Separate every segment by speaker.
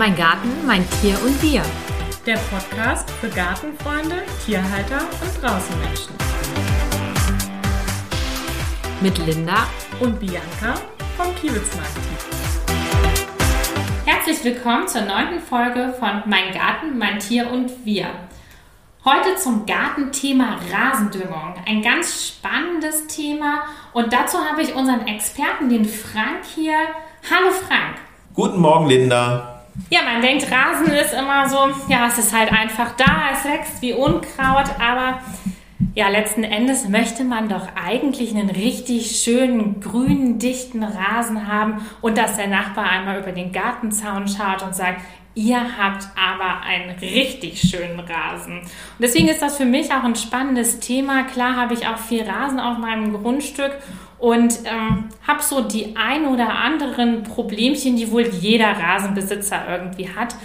Speaker 1: Mein Garten, mein Tier und wir.
Speaker 2: Der Podcast für Gartenfreunde, Tierhalter und Draußenmenschen.
Speaker 1: Mit Linda
Speaker 2: Und Bianca vom Kiewitzmarkt.
Speaker 3: Herzlich willkommen zur neunten Folge von Mein Garten, mein Tier und wir. Heute zum Gartenthema Rasendüngung. Ein ganz spannendes Thema und dazu habe ich unseren Experten, den Frank hier. Hallo Frank.
Speaker 4: Guten Morgen, Linda.
Speaker 3: Ja, man denkt, Rasen ist immer so, ja, es ist halt einfach da, es wächst wie Unkraut, aber ja, letzten Endes möchte man doch eigentlich einen richtig schönen, grünen, dichten Rasen haben und dass der Nachbar einmal über den Gartenzaun schaut und sagt, ihr habt aber einen richtig schönen Rasen. Und deswegen ist das für mich auch ein spannendes Thema. Klar habe ich auch viel Rasen auf meinem Grundstück und ähm, habe so die ein oder anderen Problemchen, die wohl jeder Rasenbesitzer irgendwie hat.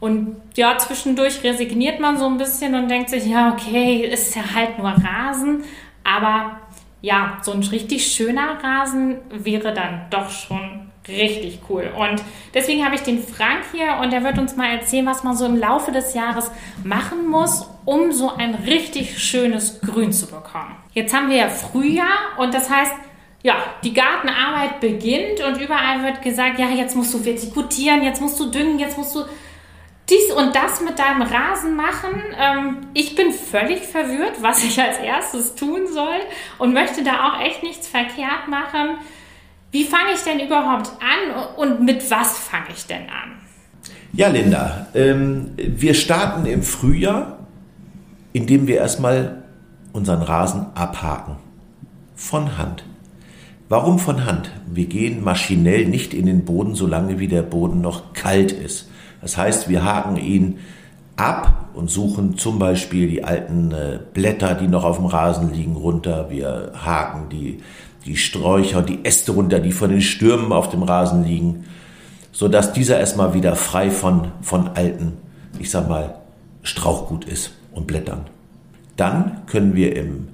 Speaker 3: Und ja, zwischendurch resigniert man so ein bisschen und denkt sich, ja, okay, ist ja halt nur Rasen. Aber ja, so ein richtig schöner Rasen wäre dann doch schon richtig cool. Und deswegen habe ich den Frank hier und er wird uns mal erzählen, was man so im Laufe des Jahres machen muss, um so ein richtig schönes Grün zu bekommen. Jetzt haben wir ja Frühjahr und das heißt, ja, die Gartenarbeit beginnt und überall wird gesagt, ja, jetzt musst du vertikutieren, jetzt musst du düngen, jetzt musst du dies und das mit deinem Rasen machen. Ähm, ich bin völlig verwirrt, was ich als erstes tun soll und möchte da auch echt nichts verkehrt machen. Wie fange ich denn überhaupt an und mit was fange ich denn an?
Speaker 4: Ja, Linda, ähm, wir starten im Frühjahr, indem wir erstmal unseren Rasen abhaken. Von Hand. Warum von Hand? Wir gehen maschinell nicht in den Boden, solange wie der Boden noch kalt ist. Das heißt, wir haken ihn ab und suchen zum Beispiel die alten äh, Blätter, die noch auf dem Rasen liegen, runter. Wir haken die, die Sträucher und die Äste runter, die von den Stürmen auf dem Rasen liegen, sodass dieser erstmal wieder frei von, von alten, ich sag mal, Strauchgut ist und Blättern. Dann können wir im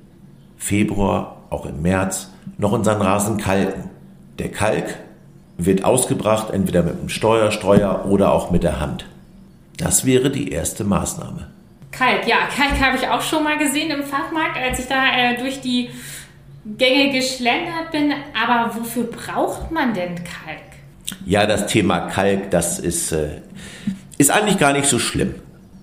Speaker 4: Februar, auch im März, noch unseren Rasen kalken. Der Kalk wird ausgebracht, entweder mit einem Steuerstreuer oder auch mit der Hand. Das wäre die erste Maßnahme.
Speaker 3: Kalk, ja, Kalk habe ich auch schon mal gesehen im Fachmarkt, als ich da äh, durch die Gänge geschlendert bin. Aber wofür braucht man denn Kalk?
Speaker 4: Ja, das Thema Kalk, das ist, äh, ist eigentlich gar nicht so schlimm.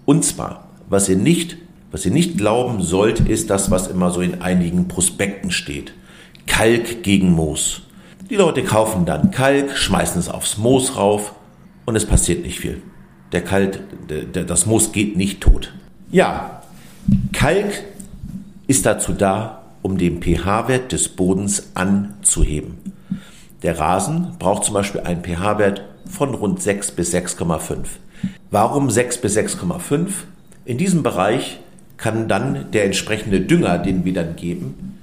Speaker 4: Und zwar, was ihr nicht, was ihr nicht glauben sollt, ist das, was immer so in einigen Prospekten steht. Kalk gegen Moos. Die Leute kaufen dann Kalk, schmeißen es aufs Moos rauf und es passiert nicht viel. Der Kalk, das Moos geht nicht tot. Ja, Kalk ist dazu da, um den pH-Wert des Bodens anzuheben. Der Rasen braucht zum Beispiel einen pH-Wert von rund 6 bis 6,5. Warum 6 bis 6,5? In diesem Bereich kann dann der entsprechende Dünger, den wir dann geben,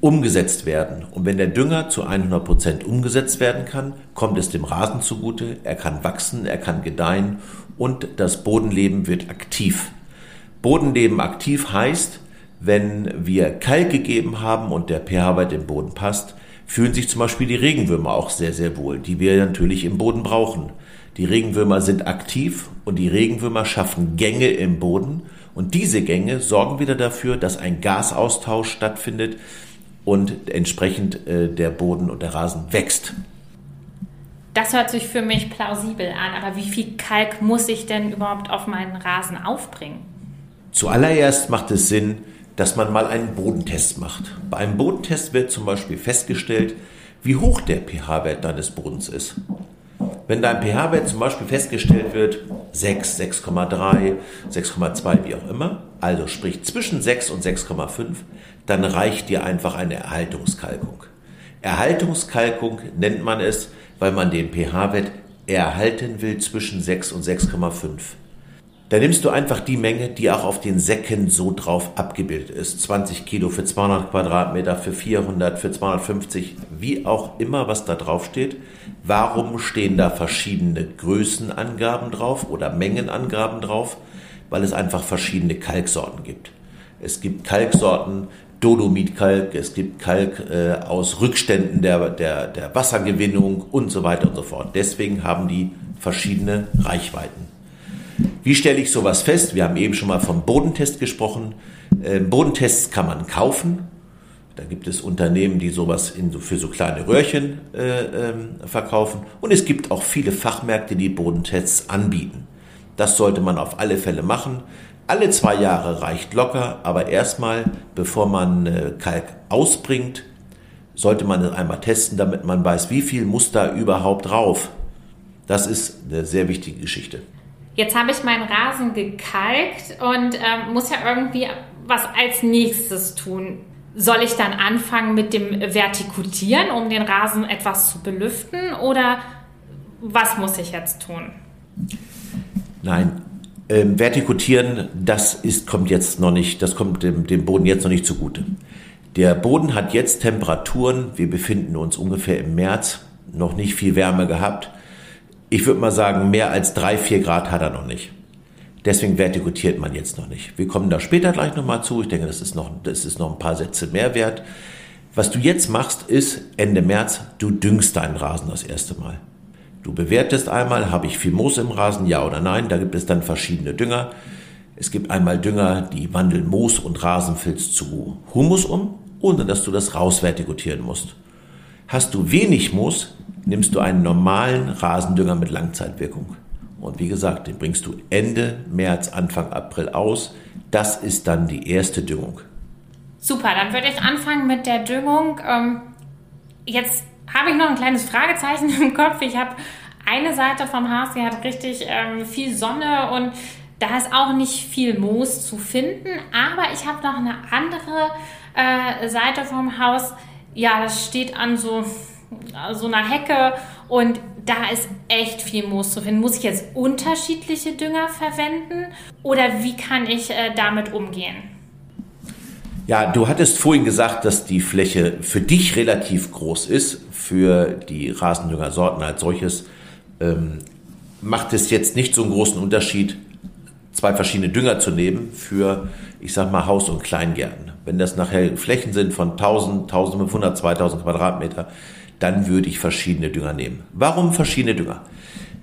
Speaker 4: umgesetzt werden. Und wenn der Dünger zu 100 Prozent umgesetzt werden kann, kommt es dem Rasen zugute, er kann wachsen, er kann gedeihen und das Bodenleben wird aktiv. Bodenleben aktiv heißt, wenn wir Kalk gegeben haben und der pH-Wert im Boden passt, fühlen sich zum Beispiel die Regenwürmer auch sehr, sehr wohl, die wir natürlich im Boden brauchen. Die Regenwürmer sind aktiv und die Regenwürmer schaffen Gänge im Boden und diese Gänge sorgen wieder dafür, dass ein Gasaustausch stattfindet, und entsprechend äh, der Boden und der Rasen wächst.
Speaker 3: Das hört sich für mich plausibel an, aber wie viel Kalk muss ich denn überhaupt auf meinen Rasen aufbringen?
Speaker 4: Zuallererst macht es Sinn, dass man mal einen Bodentest macht. Bei einem Bodentest wird zum Beispiel festgestellt, wie hoch der pH-Wert deines Bodens ist. Wenn dein pH-Wert zum Beispiel festgestellt wird, 6, 6,3, 6,2, wie auch immer, also sprich zwischen 6 und 6,5, dann reicht dir einfach eine Erhaltungskalkung. Erhaltungskalkung nennt man es, weil man den pH-Wert erhalten will zwischen 6 und 6,5. Da nimmst du einfach die Menge, die auch auf den Säcken so drauf abgebildet ist. 20 Kilo für 200 Quadratmeter, für 400, für 250, wie auch immer, was da drauf steht. Warum stehen da verschiedene Größenangaben drauf oder Mengenangaben drauf? Weil es einfach verschiedene Kalksorten gibt. Es gibt Kalksorten, Dolomitkalk, es gibt Kalk äh, aus Rückständen der, der, der Wassergewinnung und so weiter und so fort. Deswegen haben die verschiedene Reichweiten. Wie stelle ich sowas fest? Wir haben eben schon mal vom Bodentest gesprochen. Ähm, Bodentests kann man kaufen. Da gibt es Unternehmen, die sowas in, für so kleine Röhrchen äh, ähm, verkaufen. Und es gibt auch viele Fachmärkte, die Bodentests anbieten. Das sollte man auf alle Fälle machen. Alle zwei Jahre reicht locker, aber erstmal, bevor man äh, Kalk ausbringt, sollte man es einmal testen, damit man weiß, wie viel muss da überhaupt drauf. Das ist eine sehr wichtige Geschichte.
Speaker 3: Jetzt habe ich meinen Rasen gekalkt und äh, muss ja irgendwie was als nächstes tun. Soll ich dann anfangen mit dem Vertikutieren, um den Rasen etwas zu belüften oder was muss ich jetzt tun?
Speaker 4: Nein, ähm, vertikutieren, das ist, kommt jetzt noch nicht, das kommt dem, dem Boden jetzt noch nicht zugute. Der Boden hat jetzt Temperaturen, wir befinden uns ungefähr im März, noch nicht viel Wärme gehabt. Ich würde mal sagen, mehr als drei, vier Grad hat er noch nicht. Deswegen vertikutiert man jetzt noch nicht. Wir kommen da später gleich nochmal zu. Ich denke, das ist, noch, das ist noch ein paar Sätze mehr wert. Was du jetzt machst, ist Ende März, du düngst deinen Rasen das erste Mal. Du bewertest einmal, habe ich viel Moos im Rasen, ja oder nein. Da gibt es dann verschiedene Dünger. Es gibt einmal Dünger, die wandeln Moos und Rasenfilz zu Humus um, ohne dass du das rausvertikutieren musst. Hast du wenig Moos, nimmst du einen normalen Rasendünger mit Langzeitwirkung. Und wie gesagt, den bringst du Ende März, Anfang April aus. Das ist dann die erste Düngung.
Speaker 3: Super, dann würde ich anfangen mit der Düngung. Ähm, jetzt habe ich noch ein kleines Fragezeichen im Kopf. Ich habe eine Seite vom Haus, die hat richtig ähm, viel Sonne und da ist auch nicht viel Moos zu finden. Aber ich habe noch eine andere äh, Seite vom Haus. Ja, das steht an so, so einer Hecke und da ist echt viel Moos zu finden. Muss ich jetzt unterschiedliche Dünger verwenden oder wie kann ich äh, damit umgehen?
Speaker 4: Ja, du hattest vorhin gesagt, dass die Fläche für dich relativ groß ist. Für die Rasendüngersorten als solches ähm, macht es jetzt nicht so einen großen Unterschied, zwei verschiedene Dünger zu nehmen für, ich sag mal, Haus- und Kleingärten. Wenn das nachher Flächen sind von 1000, 1500, 2000 Quadratmeter, dann würde ich verschiedene Dünger nehmen. Warum verschiedene Dünger?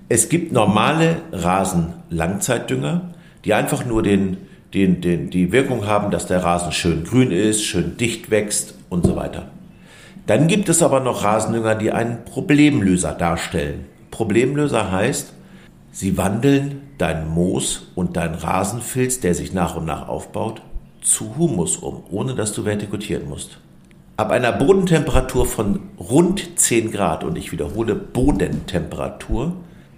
Speaker 4: Es gibt normale Rasen-Langzeitdünger, die einfach nur den den, den, die Wirkung haben, dass der Rasen schön grün ist, schön dicht wächst und so weiter. Dann gibt es aber noch Rasendünger, die einen Problemlöser darstellen. Problemlöser heißt, sie wandeln dein Moos und dein Rasenfilz, der sich nach und nach aufbaut, zu Humus um, ohne dass du vertikutieren musst. Ab einer Bodentemperatur von rund 10 Grad, und ich wiederhole Bodentemperatur,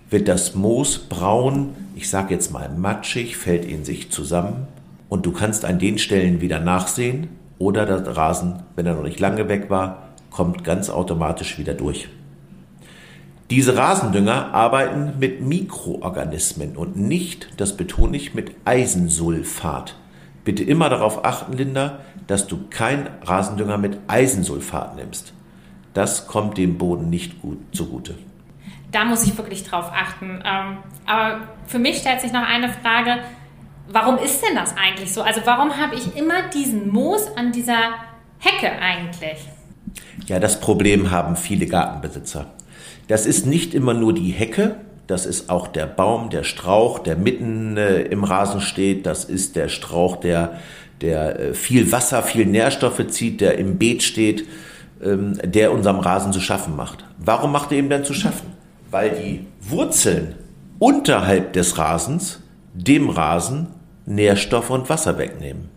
Speaker 4: wird das Moos braun, ich sage jetzt mal matschig, fällt in sich zusammen und du kannst an den Stellen wieder nachsehen oder der Rasen, wenn er noch nicht lange weg war, kommt ganz automatisch wieder durch. Diese Rasendünger arbeiten mit Mikroorganismen und nicht, das betone ich, mit Eisensulfat. Bitte immer darauf achten, Linda, dass du kein Rasendünger mit Eisensulfat nimmst. Das kommt dem Boden nicht gut zugute
Speaker 3: da muss ich wirklich drauf achten. Ähm, aber für mich stellt sich noch eine Frage, warum ist denn das eigentlich so? Also warum habe ich immer diesen Moos an dieser Hecke eigentlich?
Speaker 4: Ja, das Problem haben viele Gartenbesitzer. Das ist nicht immer nur die Hecke, das ist auch der Baum, der Strauch, der mitten äh, im Rasen steht, das ist der Strauch, der, der äh, viel Wasser, viel Nährstoffe zieht, der im Beet steht, ähm, der unserem Rasen zu schaffen macht. Warum macht er ihm denn zu schaffen? weil die Wurzeln unterhalb des Rasens dem Rasen Nährstoffe und Wasser wegnehmen.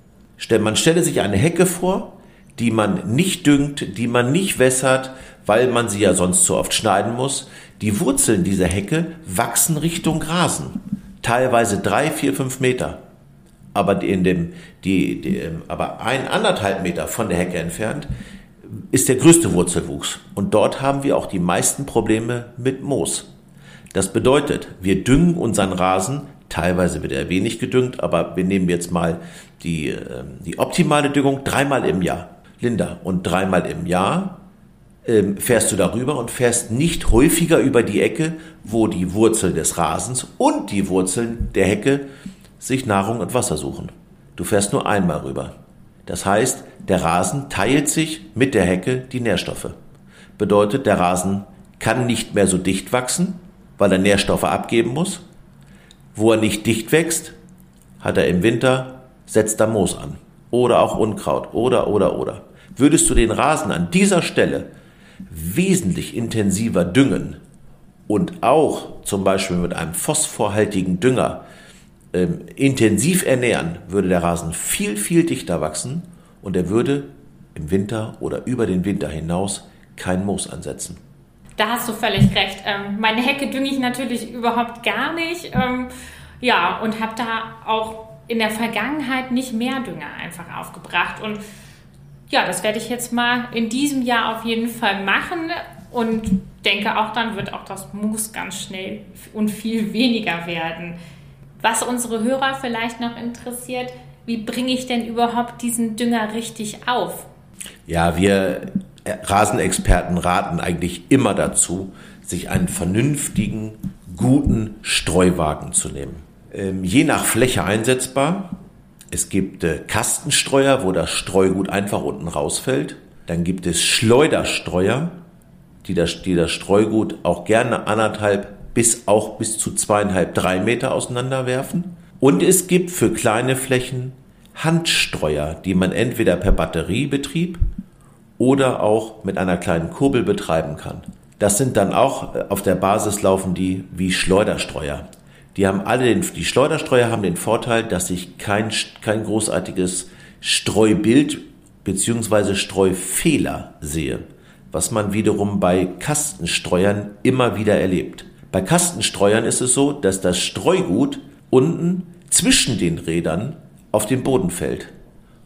Speaker 4: Man stelle sich eine Hecke vor, die man nicht düngt, die man nicht wässert, weil man sie ja sonst zu oft schneiden muss. Die Wurzeln dieser Hecke wachsen Richtung Rasen, teilweise drei, vier, fünf Meter. Aber in dem, die, die, aber ein anderthalb Meter von der Hecke entfernt ist der größte Wurzelwuchs. Und dort haben wir auch die meisten Probleme mit Moos. Das bedeutet, wir düngen unseren Rasen, teilweise wird er wenig gedüngt, aber wir nehmen jetzt mal die, ähm, die optimale Düngung dreimal im Jahr. Linda, und dreimal im Jahr ähm, fährst du darüber und fährst nicht häufiger über die Ecke, wo die Wurzeln des Rasens und die Wurzeln der Hecke sich Nahrung und Wasser suchen. Du fährst nur einmal rüber. Das heißt, der Rasen teilt sich mit der Hecke die Nährstoffe. Bedeutet, der Rasen kann nicht mehr so dicht wachsen weil er Nährstoffe abgeben muss. Wo er nicht dicht wächst, hat er im Winter, setzt er Moos an. Oder auch Unkraut. Oder, oder, oder. Würdest du den Rasen an dieser Stelle wesentlich intensiver düngen und auch zum Beispiel mit einem phosphorhaltigen Dünger ähm, intensiv ernähren, würde der Rasen viel, viel dichter wachsen und er würde im Winter oder über den Winter hinaus kein Moos ansetzen.
Speaker 3: Da hast du völlig recht. Ähm, meine Hecke dünge ich natürlich überhaupt gar nicht. Ähm, ja, und habe da auch in der Vergangenheit nicht mehr Dünger einfach aufgebracht. Und ja, das werde ich jetzt mal in diesem Jahr auf jeden Fall machen und denke auch, dann wird auch das Moos ganz schnell und viel weniger werden. Was unsere Hörer vielleicht noch interessiert, wie bringe ich denn überhaupt diesen Dünger richtig auf?
Speaker 4: Ja, wir Rasenexperten raten eigentlich immer dazu, sich einen vernünftigen, guten Streuwagen zu nehmen. Ähm, je nach Fläche einsetzbar. Es gibt äh, Kastenstreuer, wo das Streugut einfach unten rausfällt. Dann gibt es Schleuderstreuer, die das, die das Streugut auch gerne anderthalb bis auch bis zu zweieinhalb, drei Meter auseinanderwerfen. Und es gibt für kleine Flächen Handstreuer, die man entweder per Batteriebetrieb oder auch mit einer kleinen Kurbel betreiben kann. Das sind dann auch äh, auf der Basis laufen die wie Schleuderstreuer. Die haben alle den, die Schleuderstreuer haben den Vorteil, dass ich kein, kein großartiges Streubild beziehungsweise Streufehler sehe, was man wiederum bei Kastenstreuern immer wieder erlebt. Bei Kastenstreuern ist es so, dass das Streugut unten zwischen den Rädern auf den Boden fällt.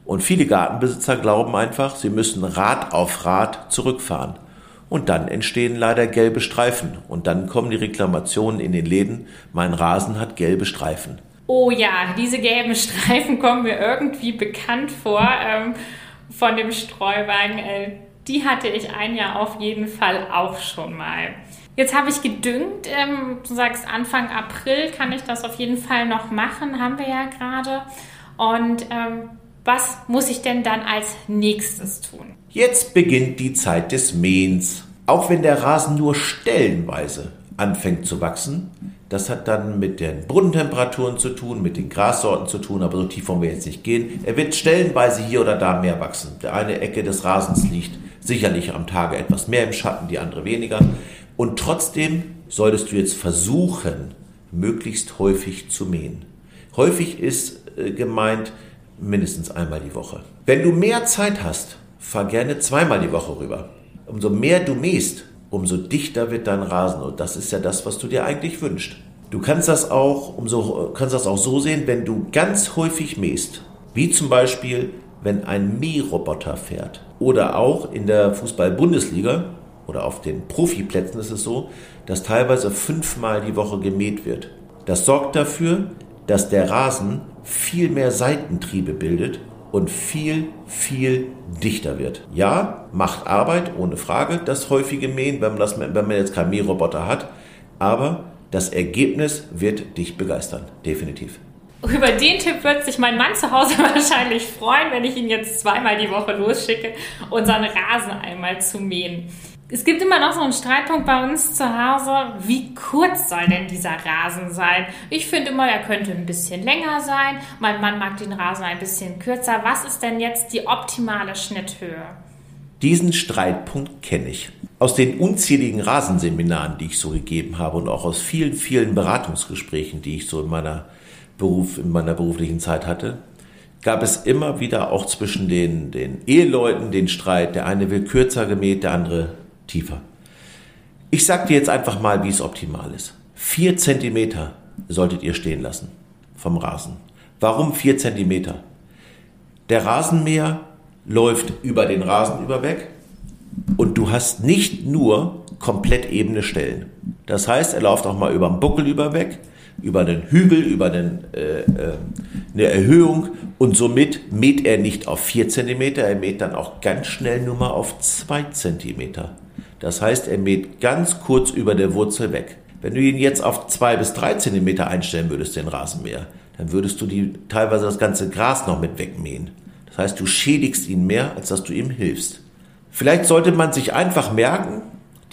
Speaker 4: Und viele Gartenbesitzer glauben einfach, sie müssen Rad auf Rad zurückfahren. Und dann entstehen leider gelbe Streifen. Und dann kommen die Reklamationen in den Läden, mein Rasen hat gelbe Streifen.
Speaker 3: Oh ja, diese gelben Streifen kommen mir irgendwie bekannt vor ähm, von dem Streuwagen. Äh, die hatte ich ein Jahr auf jeden Fall auch schon mal. Jetzt habe ich gedüngt. Ähm, du sagst, Anfang April kann ich das auf jeden Fall noch machen, haben wir ja gerade. Und ähm, was muss ich denn dann als nächstes tun?
Speaker 4: Jetzt beginnt die Zeit des Mähens. Auch wenn der Rasen nur stellenweise anfängt zu wachsen, das hat dann mit den Bodentemperaturen zu tun, mit den Grassorten zu tun, aber so tief wollen wir jetzt nicht gehen. Er wird stellenweise hier oder da mehr wachsen. Der eine Ecke des Rasens liegt sicherlich am Tage etwas mehr im Schatten, die andere weniger. Und trotzdem solltest du jetzt versuchen, möglichst häufig zu mähen. Häufig ist äh, gemeint mindestens einmal die Woche. Wenn du mehr Zeit hast, fahr gerne zweimal die Woche rüber. Umso mehr du mähst, umso dichter wird dein Rasen. Und das ist ja das, was du dir eigentlich wünschst. Du kannst das auch, umso, kannst das auch so sehen, wenn du ganz häufig mähst. Wie zum Beispiel, wenn ein Mähroboter fährt. Oder auch in der Fußball-Bundesliga oder auf den Profiplätzen ist es so, dass teilweise fünfmal die Woche gemäht wird. Das sorgt dafür, dass der Rasen viel mehr Seitentriebe bildet und viel, viel dichter wird. Ja, macht Arbeit, ohne Frage, das häufige Mähen, wenn man, das, wenn man jetzt keinen Mähroboter hat, aber das Ergebnis wird dich begeistern, definitiv.
Speaker 3: Über den Tipp wird sich mein Mann zu Hause wahrscheinlich freuen, wenn ich ihn jetzt zweimal die Woche losschicke, unseren Rasen einmal zu mähen. Es gibt immer noch so einen Streitpunkt bei uns zu Hause. Wie kurz soll denn dieser Rasen sein? Ich finde immer, er könnte ein bisschen länger sein. Mein Mann mag den Rasen ein bisschen kürzer. Was ist denn jetzt die optimale Schnitthöhe?
Speaker 4: Diesen Streitpunkt kenne ich. Aus den unzähligen Rasenseminaren, die ich so gegeben habe und auch aus vielen, vielen Beratungsgesprächen, die ich so in meiner, Beruf, in meiner beruflichen Zeit hatte, gab es immer wieder auch zwischen den, den Eheleuten den Streit. Der eine will kürzer gemäht, der andere tiefer. Ich sage dir jetzt einfach mal, wie es optimal ist. Vier Zentimeter solltet ihr stehen lassen vom Rasen. Warum vier Zentimeter? Der Rasenmäher läuft über den Rasen überweg und du hast nicht nur komplett ebene Stellen. Das heißt, er läuft auch mal über den Buckel überweg, über einen Hügel, über einen, äh, äh, eine Erhöhung und somit mäht er nicht auf 4 cm, er mäht dann auch ganz schnell nur mal auf 2 cm. Das heißt, er mäht ganz kurz über der Wurzel weg. Wenn du ihn jetzt auf zwei bis drei Zentimeter einstellen würdest, den Rasenmäher, dann würdest du die, teilweise das ganze Gras noch mit wegmähen. Das heißt, du schädigst ihn mehr, als dass du ihm hilfst. Vielleicht sollte man sich einfach merken,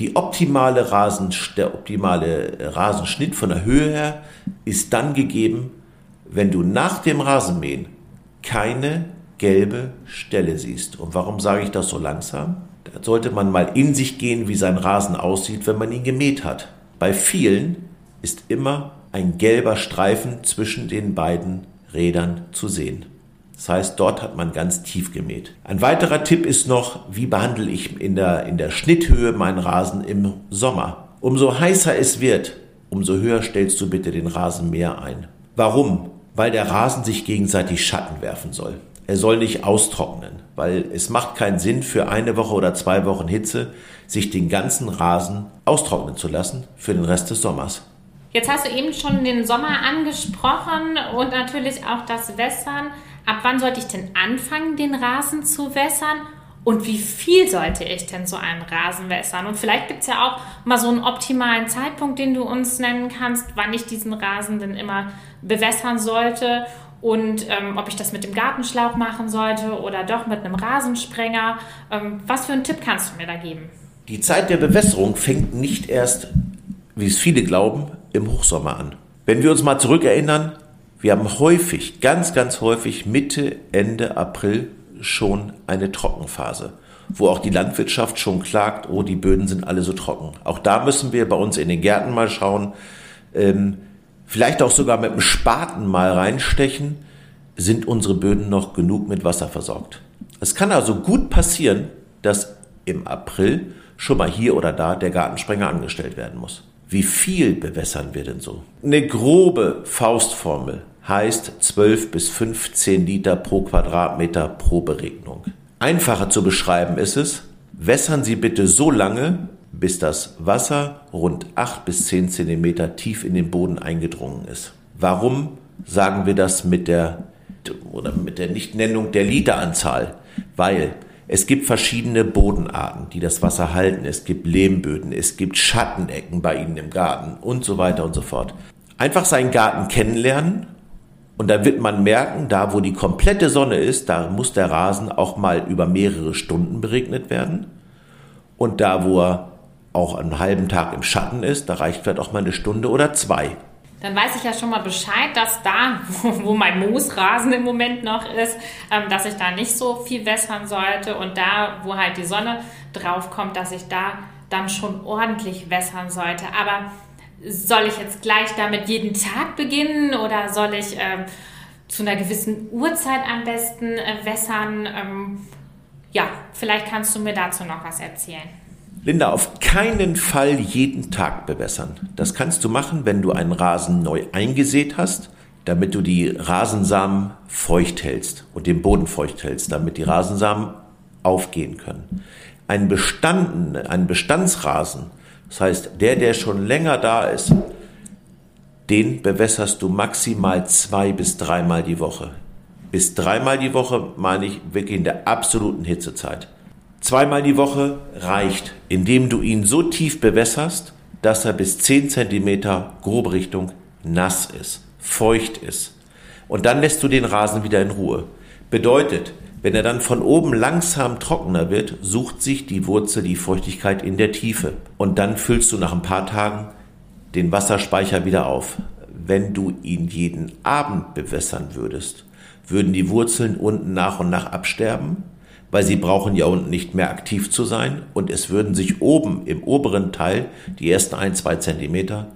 Speaker 4: Die optimale Rasen, der optimale Rasenschnitt von der Höhe her ist dann gegeben, wenn du nach dem Rasenmähen keine gelbe Stelle siehst. Und warum sage ich das so langsam? Sollte man mal in sich gehen, wie sein Rasen aussieht, wenn man ihn gemäht hat. Bei vielen ist immer ein gelber Streifen zwischen den beiden Rädern zu sehen. Das heißt, dort hat man ganz tief gemäht. Ein weiterer Tipp ist noch, wie behandle ich in der, in der Schnitthöhe meinen Rasen im Sommer. Umso heißer es wird, umso höher stellst du bitte den Rasenmäher ein. Warum? Weil der Rasen sich gegenseitig Schatten werfen soll. Er soll nicht austrocknen, weil es macht keinen Sinn für eine Woche oder zwei Wochen Hitze, sich den ganzen Rasen austrocknen zu lassen für den Rest des Sommers.
Speaker 3: Jetzt hast du eben schon den Sommer angesprochen und natürlich auch das Wässern. Ab wann sollte ich denn anfangen, den Rasen zu wässern? Und wie viel sollte ich denn so einen Rasen wässern? Und vielleicht gibt es ja auch mal so einen optimalen Zeitpunkt, den du uns nennen kannst, wann ich diesen Rasen denn immer bewässern sollte und ähm, ob ich das mit dem Gartenschlauch machen sollte oder doch mit einem Rasensprenger. Ähm, was für einen Tipp kannst du mir da geben?
Speaker 4: Die Zeit der Bewässerung fängt nicht erst, wie es viele glauben, im Hochsommer an. Wenn wir uns mal zurückerinnern, wir haben häufig, ganz, ganz häufig Mitte, Ende April schon eine Trockenphase, wo auch die Landwirtschaft schon klagt, oh, die Böden sind alle so trocken. Auch da müssen wir bei uns in den Gärten mal schauen, ähm, vielleicht auch sogar mit dem Spaten mal reinstechen, sind unsere Böden noch genug mit Wasser versorgt. Es kann also gut passieren, dass im April schon mal hier oder da der Gartensprenger angestellt werden muss. Wie viel bewässern wir denn so? Eine grobe Faustformel heißt 12 bis 15 Liter pro Quadratmeter pro Beregnung. Einfacher zu beschreiben ist es, wässern Sie bitte so lange, bis das Wasser rund 8 bis 10 Zentimeter tief in den Boden eingedrungen ist. Warum sagen wir das mit der oder mit der Nichtnennung der Literanzahl? Weil es gibt verschiedene Bodenarten, die das Wasser halten. Es gibt Lehmböden, es gibt Schattenecken bei Ihnen im Garten und so weiter und so fort. Einfach seinen Garten kennenlernen und dann wird man merken, da wo die komplette Sonne ist, da muss der Rasen auch mal über mehrere Stunden beregnet werden. Und da wo er auch einen halben Tag im Schatten ist, da reicht vielleicht auch mal eine Stunde oder zwei.
Speaker 3: Dann weiß ich ja schon mal Bescheid, dass da, wo mein Moosrasen im Moment noch ist, ähm, dass ich da nicht so viel wässern sollte und da, wo halt die Sonne drauf kommt, dass ich da dann schon ordentlich wässern sollte. Aber soll ich jetzt gleich damit jeden Tag beginnen oder soll ich ähm, zu einer gewissen Uhrzeit am besten äh, wässern? Ähm, ja, vielleicht kannst du mir dazu noch was erzählen.
Speaker 4: Linda, auf keinen Fall jeden Tag bewässern. Das kannst du machen, wenn du einen Rasen neu eingesät hast, damit du die Rasensamen feucht hältst und den Boden feucht hältst, damit die Rasensamen aufgehen können. Ein Bestand, ein Bestandsrasen, das heißt, der, der schon länger da ist, den bewässerst du maximal zwei bis dreimal die Woche. Bis dreimal die Woche meine ich wirklich in der absoluten Hitzezeit. Zweimal die Woche reicht, indem du ihn so tief bewässerst, dass er bis 10 cm grobe Richtung nass ist, feucht ist. Und dann lässt du den Rasen wieder in Ruhe. Bedeutet, wenn er dann von oben langsam trockener wird, sucht sich die Wurzel die Feuchtigkeit in der Tiefe. Und dann füllst du nach ein paar Tagen den Wasserspeicher wieder auf. Wenn du ihn jeden Abend bewässern würdest, würden die Wurzeln unten nach und nach absterben weil sie brauchen ja unten nicht mehr aktiv zu sein und es würden sich oben im oberen Teil, die ersten ein, zwei Zentimeter,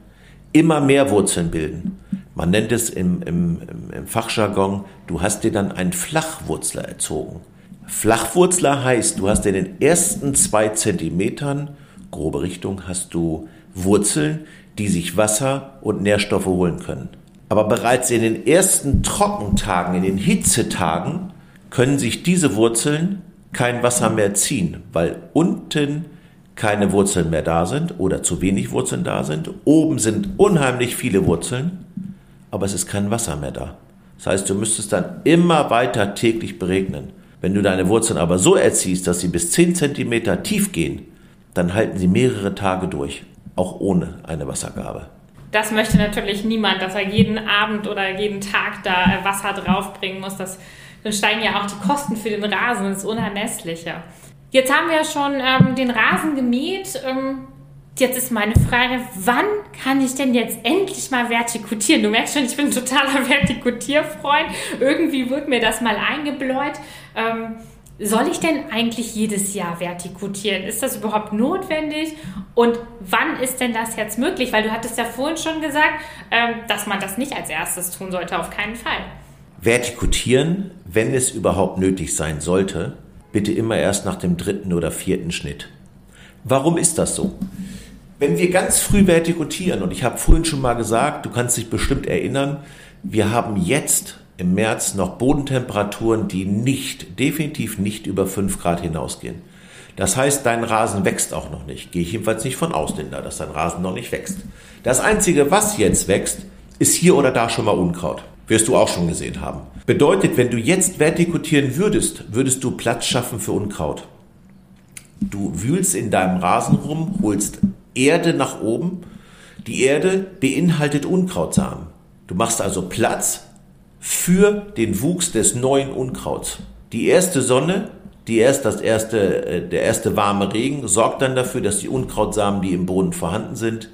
Speaker 4: immer mehr Wurzeln bilden. Man nennt es im, im, im Fachjargon, du hast dir dann einen Flachwurzler erzogen. Flachwurzler heißt, du hast in den ersten zwei Zentimetern, grobe Richtung, hast du Wurzeln, die sich Wasser und Nährstoffe holen können. Aber bereits in den ersten Trockentagen, in den Hitzetagen, können sich diese Wurzeln kein Wasser mehr ziehen, weil unten keine Wurzeln mehr da sind oder zu wenig Wurzeln da sind. Oben sind unheimlich viele Wurzeln, aber es ist kein Wasser mehr da. Das heißt, du müsstest dann immer weiter täglich beregnen. Wenn du deine Wurzeln aber so erziehst, dass sie bis 10 cm tief gehen, dann halten sie mehrere Tage durch, auch ohne eine Wassergabe.
Speaker 3: Das möchte natürlich niemand, dass er jeden Abend oder jeden Tag da Wasser draufbringen muss. Das dann steigen ja auch die Kosten für den Rasen ins Unermessliche. Jetzt haben wir schon ähm, den Rasen gemäht. Ähm, jetzt ist meine Frage, wann kann ich denn jetzt endlich mal vertikutieren? Du merkst schon, ich bin ein totaler Vertikutierfreund. Irgendwie wird mir das mal eingebläut. Ähm, soll ich denn eigentlich jedes Jahr vertikutieren? Ist das überhaupt notwendig? Und wann ist denn das jetzt möglich? Weil du hattest ja vorhin schon gesagt, ähm, dass man das nicht als erstes tun sollte, auf keinen Fall.
Speaker 4: Vertikutieren, wenn es überhaupt nötig sein sollte, bitte immer erst nach dem dritten oder vierten Schnitt. Warum ist das so? Wenn wir ganz früh vertikutieren, und ich habe vorhin schon mal gesagt, du kannst dich bestimmt erinnern, wir haben jetzt im März noch Bodentemperaturen, die nicht, definitiv nicht über 5 Grad hinausgehen. Das heißt, dein Rasen wächst auch noch nicht. Gehe ich jedenfalls nicht von aus, Linda, dass dein Rasen noch nicht wächst. Das Einzige, was jetzt wächst, ist hier oder da schon mal Unkraut. Wirst du auch schon gesehen haben. Bedeutet, wenn du jetzt vertikutieren würdest, würdest du Platz schaffen für Unkraut. Du wühlst in deinem Rasen rum, holst Erde nach oben. Die Erde beinhaltet Unkrautsamen. Du machst also Platz für den Wuchs des neuen Unkrauts. Die erste Sonne, die erst das erste, äh, der erste warme Regen sorgt dann dafür, dass die Unkrautsamen, die im Boden vorhanden sind,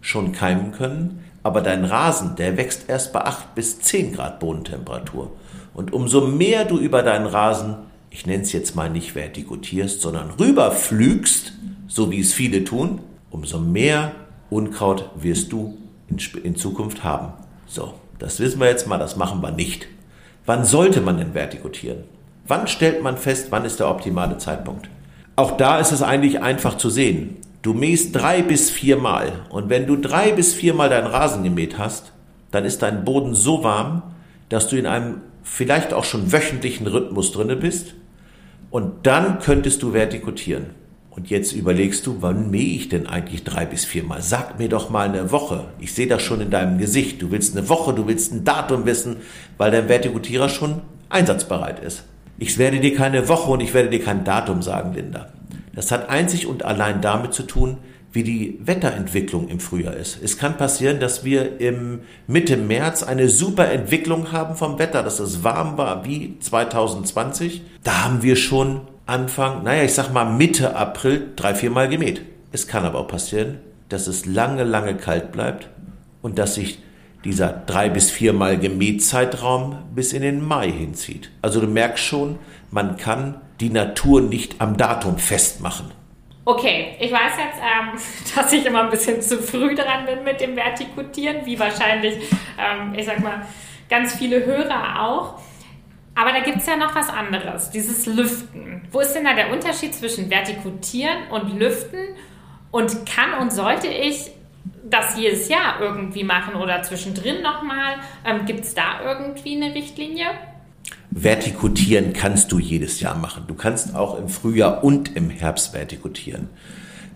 Speaker 4: schon keimen können. Aber dein Rasen, der wächst erst bei 8 bis 10 Grad Bodentemperatur. Und umso mehr du über deinen Rasen, ich nenne es jetzt mal nicht vertikutierst, sondern rüberflügst, so wie es viele tun, umso mehr Unkraut wirst du in, in Zukunft haben. So, das wissen wir jetzt mal, das machen wir nicht. Wann sollte man denn vertikutieren? Wann stellt man fest, wann ist der optimale Zeitpunkt? Auch da ist es eigentlich einfach zu sehen. Du mähst drei bis viermal und wenn du drei bis viermal deinen Rasen gemäht hast, dann ist dein Boden so warm, dass du in einem vielleicht auch schon wöchentlichen Rhythmus drinne bist und dann könntest du vertikutieren. Und jetzt überlegst du, wann mähe ich denn eigentlich drei bis viermal? Sag mir doch mal eine Woche. Ich sehe das schon in deinem Gesicht. Du willst eine Woche, du willst ein Datum wissen, weil dein Vertikutierer schon einsatzbereit ist. Ich werde dir keine Woche und ich werde dir kein Datum sagen, Linda. Das hat einzig und allein damit zu tun, wie die Wetterentwicklung im Frühjahr ist. Es kann passieren, dass wir im Mitte März eine super Entwicklung haben vom Wetter, dass es warm war wie 2020. Da haben wir schon Anfang, naja, ich sag mal Mitte April drei, viermal gemäht. Es kann aber auch passieren, dass es lange, lange kalt bleibt und dass sich dieser drei bis viermal gemäht Zeitraum bis in den Mai hinzieht. Also du merkst schon, man kann die Natur nicht am Datum festmachen.
Speaker 3: Okay, ich weiß jetzt, ähm, dass ich immer ein bisschen zu früh dran bin mit dem Vertikutieren, wie wahrscheinlich, ähm, ich sag mal, ganz viele Hörer auch. Aber da gibt es ja noch was anderes, dieses Lüften. Wo ist denn da der Unterschied zwischen Vertikutieren und Lüften? Und kann und sollte ich das jedes Jahr irgendwie machen oder zwischendrin nochmal? Ähm, gibt es da irgendwie eine Richtlinie?
Speaker 4: Vertikutieren kannst du jedes Jahr machen. Du kannst auch im Frühjahr und im Herbst vertikutieren.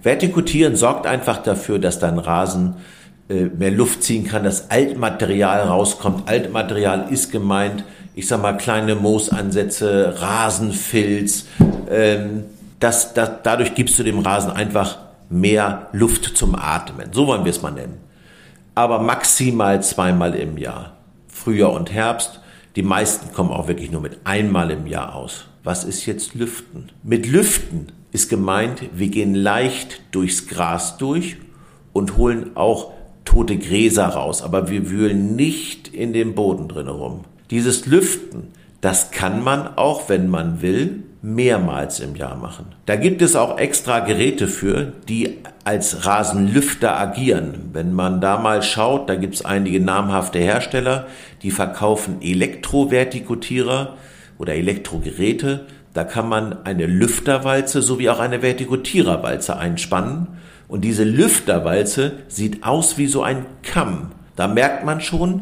Speaker 4: Vertikutieren sorgt einfach dafür, dass dein Rasen äh, mehr Luft ziehen kann, dass Altmaterial rauskommt. Altmaterial ist gemeint, ich sag mal, kleine Moosansätze, Rasenfilz. Ähm, das, das, dadurch gibst du dem Rasen einfach mehr Luft zum Atmen. So wollen wir es mal nennen. Aber maximal zweimal im Jahr. Frühjahr und Herbst. Die meisten kommen auch wirklich nur mit einmal im Jahr aus. Was ist jetzt Lüften? Mit Lüften ist gemeint, wir gehen leicht durchs Gras durch und holen auch tote Gräser raus, aber wir wühlen nicht in den Boden drin rum. Dieses Lüften, das kann man auch, wenn man will, mehrmals im Jahr machen. Da gibt es auch extra Geräte für, die als Rasenlüfter agieren. Wenn man da mal schaut, da gibt es einige namhafte Hersteller, die verkaufen Elektrovertikutierer oder Elektrogeräte. Da kann man eine Lüfterwalze sowie auch eine Vertikutiererwalze einspannen. Und diese Lüfterwalze sieht aus wie so ein Kamm. Da merkt man schon,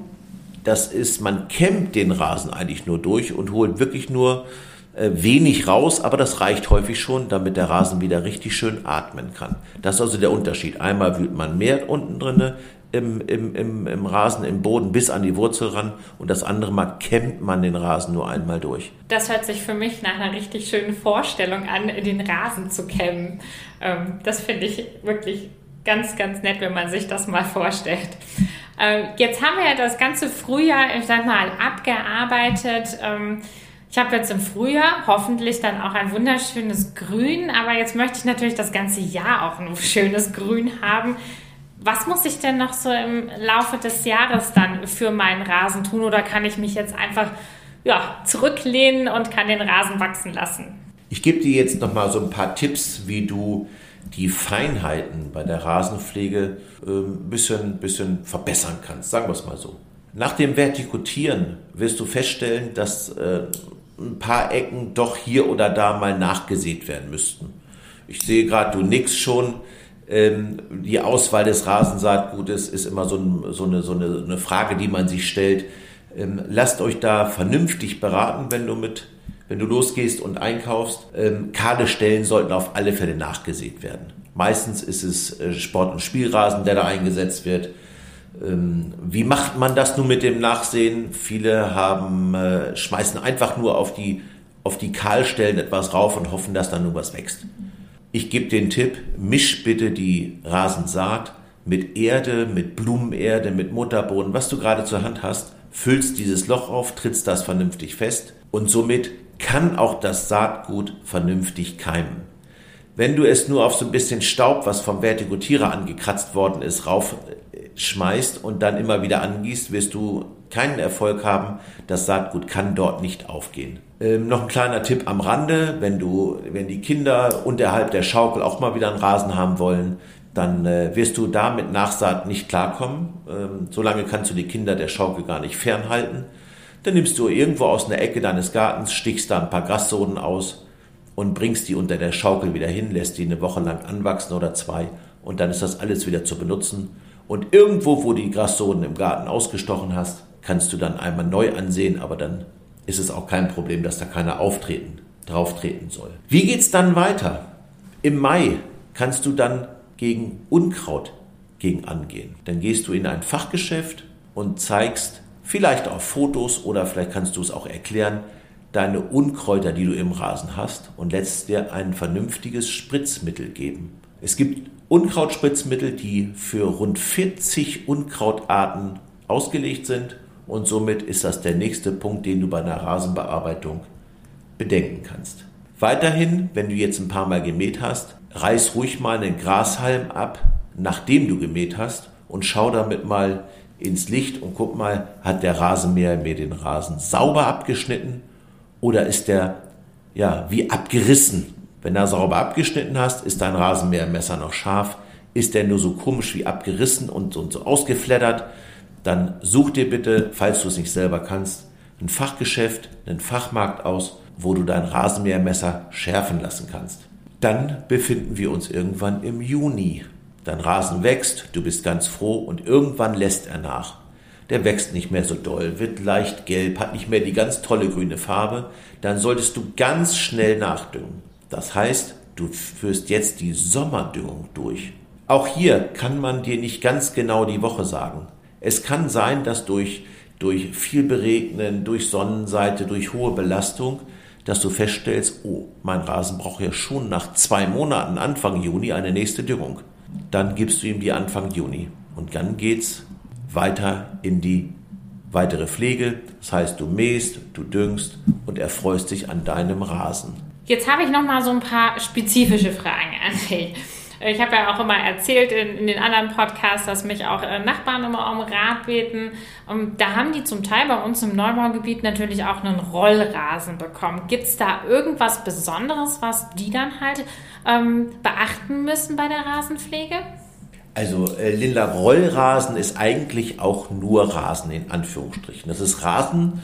Speaker 4: das ist, man kämmt den Rasen eigentlich nur durch und holt wirklich nur äh, wenig raus, aber das reicht häufig schon, damit der Rasen wieder richtig schön atmen kann. Das ist also der Unterschied. Einmal wühlt man mehr unten drinne im, im, im, im Rasen, im Boden bis an die Wurzel ran und das andere Mal kämmt man den Rasen nur einmal durch.
Speaker 3: Das hört sich für mich nach einer richtig schönen Vorstellung an, den Rasen zu kämmen. Ähm, das finde ich wirklich ganz, ganz nett, wenn man sich das mal vorstellt. Ähm, jetzt haben wir ja das ganze Frühjahr, ich sag mal, abgearbeitet. Ähm, Ich habe jetzt im Frühjahr hoffentlich dann auch ein wunderschönes Grün, aber jetzt möchte ich natürlich das ganze Jahr auch ein schönes Grün haben. Was muss ich denn noch so im Laufe des Jahres dann für meinen Rasen tun oder kann ich mich jetzt einfach ja, zurücklehnen und kann den Rasen wachsen lassen?
Speaker 4: Ich gebe dir jetzt noch mal so ein paar Tipps, wie du die Feinheiten bei der Rasenpflege ein äh, bisschen, bisschen verbessern kannst, sagen wir es mal so. Nach dem Vertikutieren wirst du feststellen, dass äh, ein paar Ecken doch hier oder da mal nachgesät werden müssten. Ich sehe gerade, du nix schon. Ähm, die Auswahl des Rasensaatgutes ist immer so, ein, so, eine, so eine, eine, Frage, die man sich stellt. Ähm, lasst euch da vernünftig beraten, wenn du mit, wenn du losgehst und einkaufst. Ähm, kahle Stellen sollten auf alle Fälle nachgesät werden. Meistens ist es äh, Sport- und Spielrasen, der da eingesetzt wird. Ähm, wie macht man das nun mit dem Nachsehen? Viele haben, äh, schmeißen einfach nur auf die, auf die Kahlstellen etwas rauf und hoffen, dass dann nur was wächst. Ich gebe den Tipp, misch bitte die Rasensaat mit Erde, mit Blumenerde, mit Mutterboden, was du gerade zur Hand hast, füllst dieses Loch auf, trittst das vernünftig fest und somit kann auch das Saatgut vernünftig keimen. Wenn du es nur auf so ein bisschen Staub, was vom Vertikutierer angekratzt worden ist, rauf schmeißt und dann immer wieder angießt, wirst du keinen Erfolg haben. Das Saatgut kann dort nicht aufgehen. Ähm, noch ein kleiner Tipp am Rande, wenn du, wenn die Kinder unterhalb der Schaukel auch mal wieder einen Rasen haben wollen, dann äh, wirst du da mit Nachsaat nicht klarkommen. Ähm, solange kannst du die Kinder der Schaukel gar nicht fernhalten. Dann nimmst du irgendwo aus einer Ecke deines Gartens, stichst da ein paar Grassoden aus und bringst die unter der Schaukel wieder hin, lässt die eine Woche lang anwachsen oder zwei und dann ist das alles wieder zu benutzen und irgendwo, wo die Grassoden im Garten ausgestochen hast, kannst du dann einmal neu ansehen, aber dann ist es auch kein Problem, dass da keiner auftreten, drauftreten soll. Wie geht's dann weiter? Im Mai kannst du dann gegen Unkraut gegen angehen. Dann gehst du in ein Fachgeschäft und zeigst vielleicht auf Fotos oder vielleicht kannst du es auch erklären, deine Unkräuter, die du im Rasen hast und lässt dir ein vernünftiges Spritzmittel geben. Es gibt Unkrautspritzmittel, die für rund 40 Unkrautarten ausgelegt sind und somit ist das der nächste Punkt, den du bei einer Rasenbearbeitung bedenken kannst. Weiterhin, wenn du jetzt ein paar Mal gemäht hast, reiß ruhig mal einen Grashalm ab, nachdem du gemäht hast und schau damit mal ins Licht und guck mal, hat der Rasenmäher mir den Rasen sauber abgeschnitten oder ist der ja wie abgerissen? Wenn du sauber abgeschnitten hast, ist dein Rasenmähermesser noch scharf. Ist der nur so komisch wie abgerissen und, und so ausgeflattert, dann such dir bitte, falls du es nicht selber kannst, ein Fachgeschäft, einen Fachmarkt aus, wo du dein Rasenmähermesser schärfen lassen kannst. Dann befinden wir uns irgendwann im Juni. Dein Rasen wächst, du bist ganz froh und irgendwann lässt er nach. Der wächst nicht mehr so doll, wird leicht gelb, hat nicht mehr die ganz tolle grüne Farbe. Dann solltest du ganz schnell nachdüngen. Das heißt, du führst jetzt die Sommerdüngung durch. Auch hier kann man dir nicht ganz genau die Woche sagen. Es kann sein, dass durch, durch viel Beregnen, durch Sonnenseite, durch hohe Belastung, dass du feststellst, oh, mein Rasen braucht ja schon nach zwei Monaten, Anfang Juni, eine nächste Düngung. Dann gibst du ihm die Anfang Juni. Und dann geht's weiter in die weitere Pflege. Das heißt, du mähst, du düngst und erfreust dich an deinem Rasen.
Speaker 3: Jetzt habe ich noch mal so ein paar spezifische Fragen an dich. Ich habe ja auch immer erzählt in, in, den anderen Podcasts, dass mich auch äh, Nachbarn immer um Rat beten. Und da haben die zum Teil bei uns im Neubaugebiet natürlich auch einen Rollrasen bekommen. Gibt es da irgendwas Besonderes, was die dann halt ähm, beachten müssen bei der Rasenpflege?
Speaker 4: Also äh, Linda, Rollrasen ist eigentlich auch nur Rasen in Anführungsstrichen. Das ist Rasen,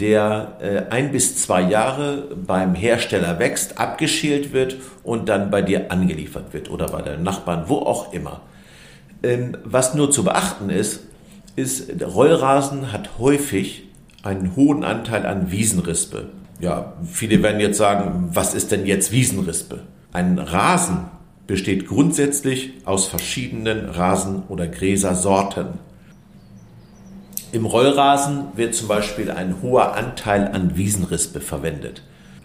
Speaker 4: der äh, ein bis zwei Jahre beim Hersteller wächst, abgeschält wird und dann bei dir angeliefert wird oder bei deinen Nachbarn, wo auch immer. Ähm, was nur zu beachten ist, ist, der Rollrasen hat häufig einen hohen Anteil an Wiesenrispe. Ja, viele werden jetzt sagen, was ist denn jetzt Wiesenrispe? Ein Rasen besteht grundsätzlich aus verschiedenen Rasen- oder Gräsersorten. Im Rollrasen wird zum Beispiel ein hoher Anteil an Wiesenrispe verwendet.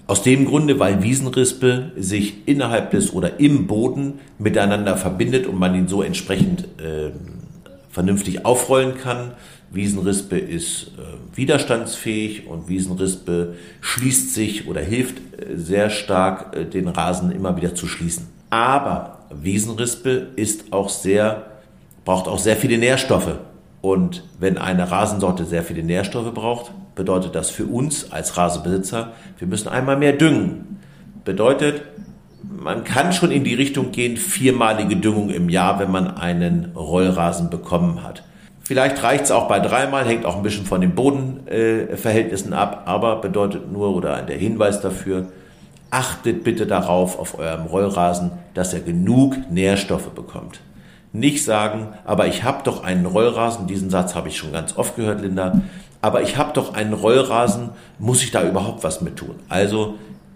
Speaker 4: Aus dem Grunde, weil Wiesenrispe sich innerhalb des oder im Boden miteinander verbindet und man ihn so entsprechend äh, vernünftig aufrollen kann. Wiesenrispe ist äh, widerstandsfähig und Wiesenrispe schließt sich oder hilft äh, sehr stark, äh, den Rasen immer wieder zu schließen. Aber Wiesenrispe ist auch sehr, braucht auch sehr viele Nährstoffe. Und wenn eine Rasensorte sehr viele Nährstoffe braucht, bedeutet das für uns als Rasenbesitzer, wir müssen einmal mehr düngen. Bedeutet, man kann schon in die Richtung gehen, viermalige Düngung im Jahr, wenn man einen Rollrasen bekommen hat. Vielleicht reicht es auch bei dreimal, hängt auch ein bisschen von den Bodenverhältnissen äh, ab, aber bedeutet nur oder der Hinweis dafür, achtet bitte darauf auf eurem Rollrasen, dass er genug Nährstoffe bekommt. Nicht sagen, aber ich habe doch einen Rollrasen, diesen Satz habe ich schon ganz oft gehört, Linda, aber ich habe doch einen Rollrasen, muss ich da überhaupt was mit tun? Also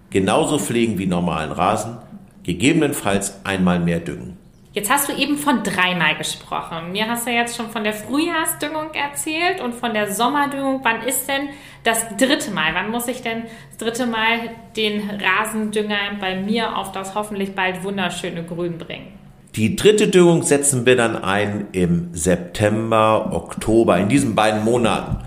Speaker 4: genauso pflegen wie normalen Rasen, gegebenenfalls einmal mehr düngen.
Speaker 3: Jetzt hast du eben von dreimal gesprochen. Mir hast du jetzt schon von der Frühjahrsdüngung erzählt und von der Sommerdüngung. Wann ist denn das dritte Mal? Wann muss ich denn das dritte Mal den Rasendünger bei mir auf das hoffentlich bald wunderschöne Grün bringen?
Speaker 4: Die dritte Düngung setzen wir dann ein im September, Oktober. In diesen beiden Monaten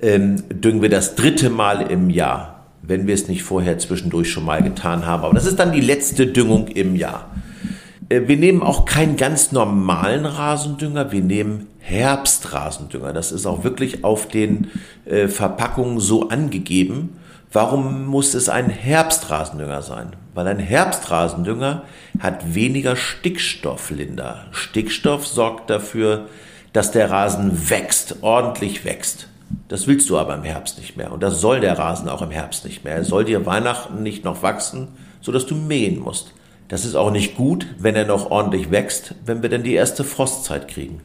Speaker 4: ähm, düngen wir das dritte Mal im Jahr, wenn wir es nicht vorher zwischendurch schon mal getan haben. Aber das ist dann die letzte Düngung im Jahr. Äh, wir nehmen auch keinen ganz normalen Rasendünger, wir nehmen Herbstrasendünger. Das ist auch wirklich auf den äh, Verpackungen so angegeben. Warum muss es ein Herbstrasendünger sein? Weil ein Herbstrasendünger hat weniger Stickstoff, Linda. Stickstoff sorgt dafür, dass der Rasen wächst, ordentlich wächst. Das willst du aber im Herbst nicht mehr. Und das soll der Rasen auch im Herbst nicht mehr. Er soll dir Weihnachten nicht noch wachsen, sodass du mähen musst. Das ist auch nicht gut, wenn er noch ordentlich wächst, wenn wir denn die erste Frostzeit kriegen.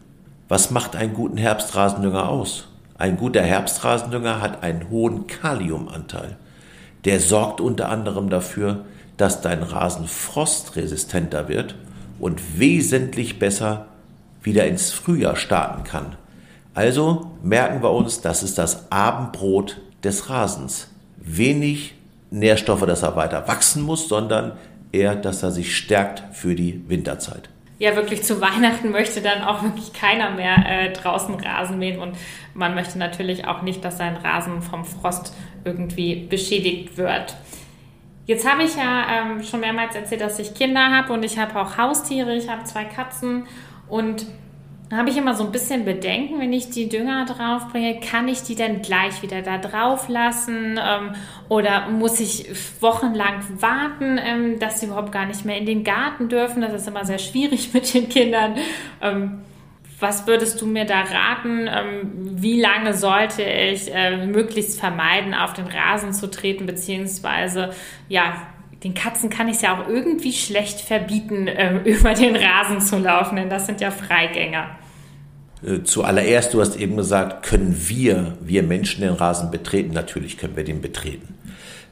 Speaker 4: Was macht einen guten Herbstrasendünger aus? Ein guter Herbstrasendünger hat einen hohen Kaliumanteil. Der sorgt unter anderem dafür, dass dein Rasen frostresistenter wird und wesentlich besser wieder ins Frühjahr starten kann. Also merken wir uns, das ist das Abendbrot des Rasens. Wenig Nährstoffe, dass er weiter wachsen muss, sondern eher, dass er sich stärkt für die Winterzeit.
Speaker 3: Ja, wirklich zu Weihnachten möchte dann auch wirklich keiner mehr äh, draußen Rasen mähen und man möchte natürlich auch nicht, dass sein Rasen vom Frost irgendwie beschädigt wird. Jetzt habe ich ja ähm, schon mehrmals erzählt, dass ich Kinder habe und ich habe auch Haustiere. Ich habe zwei Katzen und habe ich immer so ein bisschen Bedenken, wenn ich die Dünger draufbringe, kann ich die denn gleich wieder da drauf lassen ähm, oder muss ich wochenlang warten, ähm, dass sie überhaupt gar nicht mehr in den Garten dürfen? Das ist immer sehr schwierig mit den Kindern. Ähm, was würdest du mir da raten? Ähm, wie lange sollte ich äh, möglichst vermeiden, auf den Rasen zu treten, beziehungsweise ja, den Katzen kann ich es ja auch irgendwie schlecht verbieten, äh, über den Rasen zu laufen, denn das sind ja Freigänger.
Speaker 4: Äh, zuallererst, du hast eben gesagt, können wir, wir Menschen den Rasen betreten? Natürlich können wir den betreten.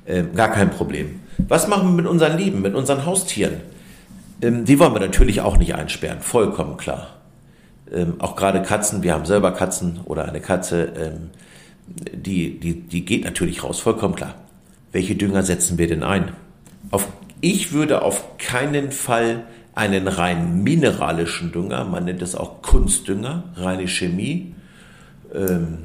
Speaker 4: Ähm, gar kein Problem. Was machen wir mit unseren Lieben, mit unseren Haustieren? Ähm, die wollen wir natürlich auch nicht einsperren, vollkommen klar. Ähm, auch gerade Katzen, wir haben selber Katzen oder eine Katze, ähm, die, die, die geht natürlich raus, vollkommen klar. Welche Dünger setzen wir denn ein? Auf, ich würde auf keinen Fall einen rein mineralischen Dünger, man nennt es auch Kunstdünger, reine Chemie, ähm,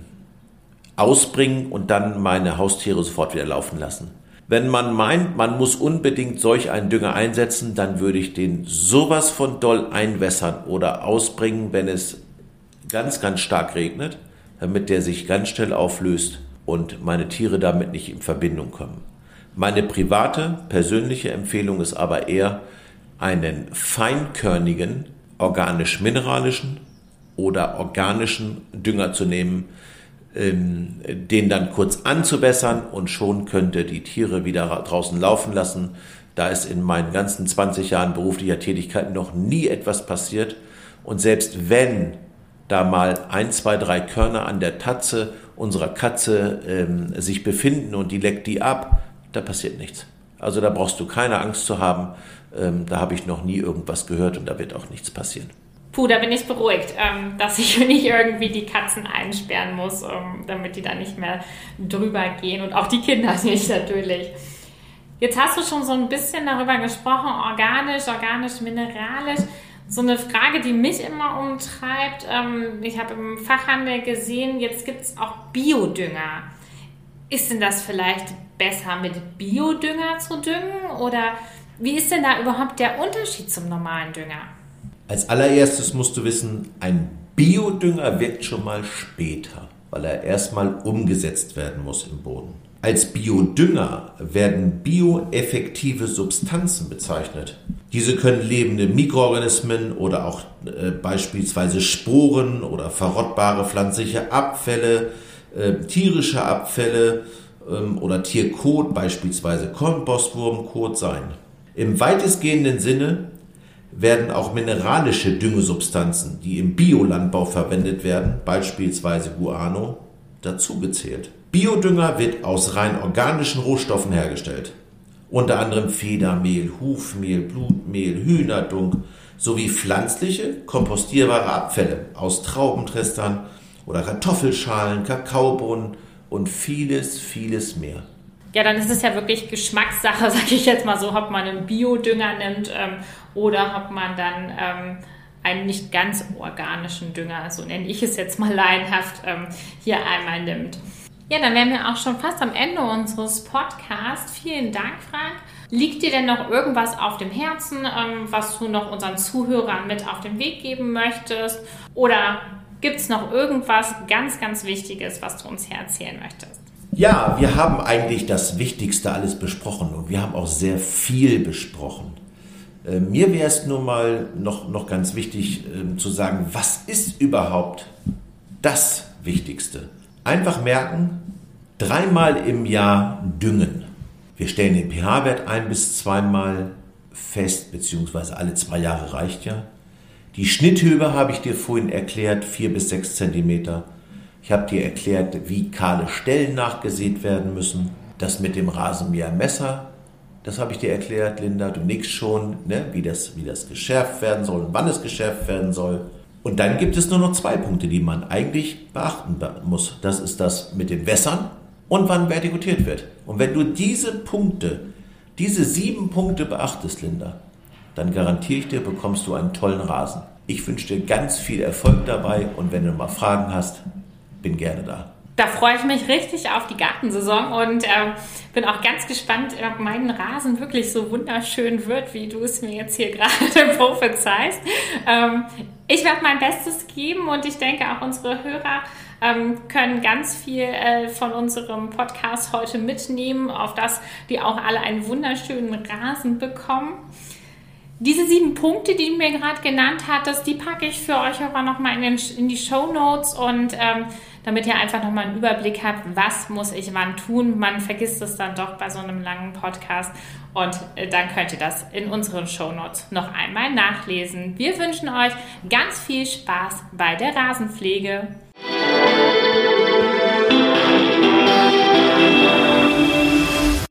Speaker 4: ausbringen und dann meine Haustiere sofort wieder laufen lassen. Wenn man meint, man muss unbedingt solch einen Dünger einsetzen, dann würde ich den sowas von doll einwässern oder ausbringen, wenn es ganz, ganz stark regnet, damit der sich ganz schnell auflöst und meine Tiere damit nicht in Verbindung kommen. Meine private, persönliche Empfehlung ist aber eher, einen feinkörnigen organisch-mineralischen oder organischen Dünger zu nehmen, ähm, den dann kurz anzubessern und schon könnte die Tiere wieder draußen laufen lassen. Da ist in meinen ganzen 20 Jahren beruflicher Tätigkeit noch nie etwas passiert. Und selbst wenn da mal ein, zwei, drei Körner an der Tatze unserer Katze ähm, sich befinden und die leckt die ab, da passiert nichts. Also da brauchst du keine Angst zu haben. Ähm, da habe ich noch nie irgendwas gehört und da wird auch nichts passieren.
Speaker 3: Puh, da bin ich beruhigt, ähm, dass ich nicht irgendwie die Katzen einsperren muss, ähm, damit die da nicht mehr drüber gehen und auch die Kinder nicht natürlich. Jetzt hast du schon so ein bisschen darüber gesprochen, organisch, organisch, mineralisch. So eine Frage, die mich immer umtreibt. Ähm, ich habe im Fachhandel gesehen, jetzt gibt es auch Biodünger. Ist denn das vielleicht besser mit Biodünger zu düngen oder wie ist denn da überhaupt der Unterschied zum normalen Dünger?
Speaker 4: Als allererstes musst du wissen, ein Biodünger wirkt schon mal später, weil er erstmal umgesetzt werden muss im Boden. Als Biodünger werden bioeffektive Substanzen bezeichnet. Diese können lebende Mikroorganismen oder auch äh, beispielsweise Sporen oder verrottbare pflanzliche Abfälle, äh, tierische Abfälle ähm, oder Tierkot, beispielsweise Kompostwurmkot sein. Im weitestgehenden Sinne werden auch mineralische Düngesubstanzen, die im Biolandbau verwendet werden, beispielsweise Guano, dazugezählt. Biodünger wird aus rein organischen Rohstoffen hergestellt. Unter anderem Federmehl, Hufmehl, Blutmehl, Hühnerdunk sowie pflanzliche, kompostierbare Abfälle aus Traubentrestern oder Kartoffelschalen, Kakaobohnen und vieles, vieles mehr.
Speaker 3: Ja, dann ist es ja wirklich Geschmackssache, sage ich jetzt mal so, ob man einen Biodünger nimmt ähm, oder ob man dann ähm, einen nicht ganz organischen Dünger, so nenne ich es jetzt mal laienhaft, ähm, hier einmal nimmt. Ja, dann wären wir auch schon fast am Ende unseres Podcasts. Vielen Dank, Frank. Liegt dir denn noch irgendwas auf dem Herzen, ähm, was du noch unseren Zuhörern mit auf den Weg geben möchtest? Oder gibt es noch irgendwas ganz, ganz Wichtiges, was du uns hier erzählen möchtest?
Speaker 4: Ja, wir haben eigentlich das Wichtigste alles besprochen und wir haben auch sehr viel besprochen. Äh, mir wäre es nur mal noch, noch ganz wichtig äh, zu sagen, was ist überhaupt das Wichtigste? Einfach merken, dreimal im Jahr düngen. Wir stellen den pH-Wert ein bis zweimal fest, beziehungsweise alle zwei Jahre reicht ja. Die Schnitthöhe habe ich dir vorhin erklärt, vier bis sechs Zentimeter. Ich habe dir erklärt, wie kahle Stellen nachgesät werden müssen. Das mit dem Rasenmähermesser, das habe ich dir erklärt, Linda. Du nix schon, ne? wie, das, wie das geschärft werden soll und wann es geschärft werden soll. Und dann gibt es nur noch zwei Punkte, die man eigentlich beachten muss. Das ist das mit dem Wässern und wann vertikutiert wird. Und wenn du diese Punkte, diese sieben Punkte beachtest, Linda, dann garantiere ich dir, bekommst du einen tollen Rasen. Ich wünsche dir ganz viel Erfolg dabei und wenn du mal Fragen hast, bin gerne da.
Speaker 3: Da freue ich mich richtig auf die Gartensaison und äh, bin auch ganz gespannt, ob mein Rasen wirklich so wunderschön wird, wie du es mir jetzt hier gerade prophezeist. Ähm, ich werde mein Bestes geben und ich denke auch unsere Hörer ähm, können ganz viel äh, von unserem Podcast heute mitnehmen, auf das die auch alle einen wunderschönen Rasen bekommen diese sieben Punkte, die du mir gerade genannt hattest, die packe ich für euch aber nochmal in, in die Show Notes und ähm, damit ihr einfach nochmal einen Überblick habt, was muss ich wann tun. Man vergisst es dann doch bei so einem langen Podcast und äh, dann könnt ihr das in unseren Show Notes noch einmal nachlesen. Wir wünschen euch ganz viel Spaß bei der Rasenpflege. Musik